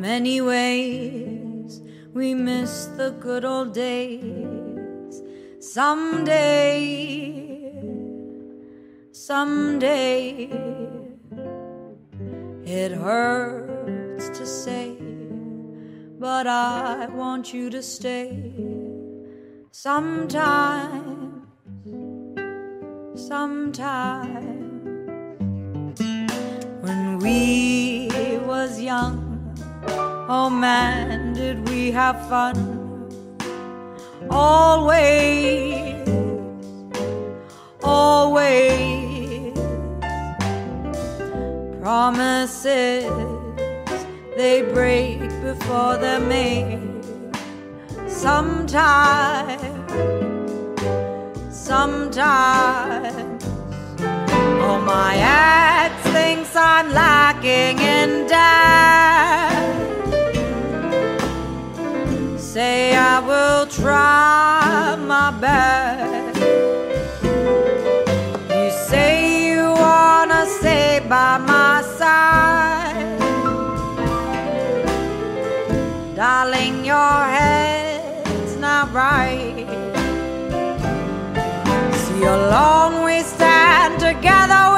Many ways, we miss the good old days. Someday, someday, it hurts to say, but I want you to stay. Sometimes, sometimes, Oh man, did we have fun? Always, always. Promises they break before they're made. Sometimes, sometimes. Oh, my ex thinks I'm lacking in depth try my best. You say you wanna stay by my side, darling. Your head's not right. See, alone we stand together,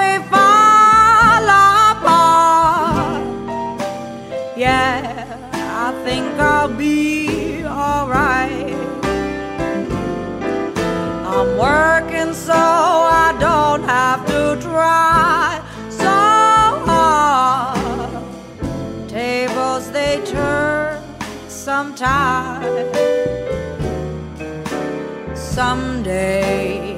I'm working so I don't have to try so hard. Tables they turn sometimes. someday.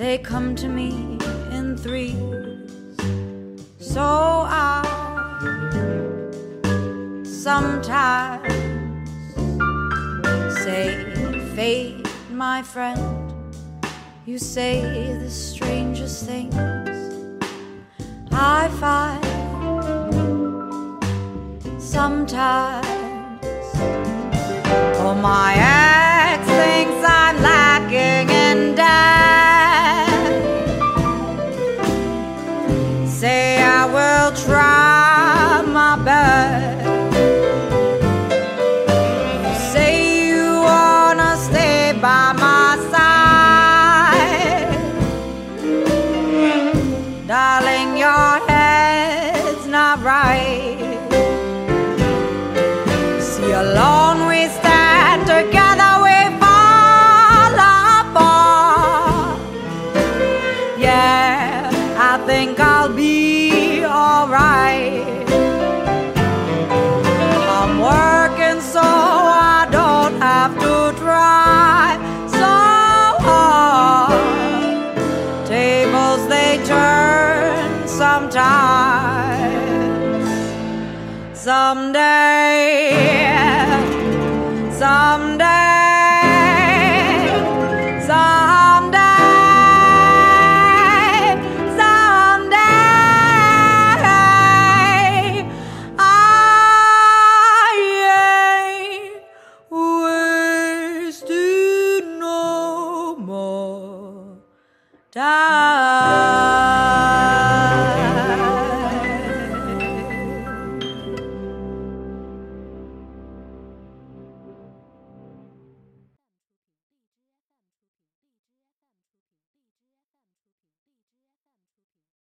They come to me in threes. So I sometimes say, Fate, my friend, you say the strangest things. I find sometimes. Oh, my I think I'll be alright. I'm working so I don't have to try so hard. Tables they turn sometimes someday, someday, Die.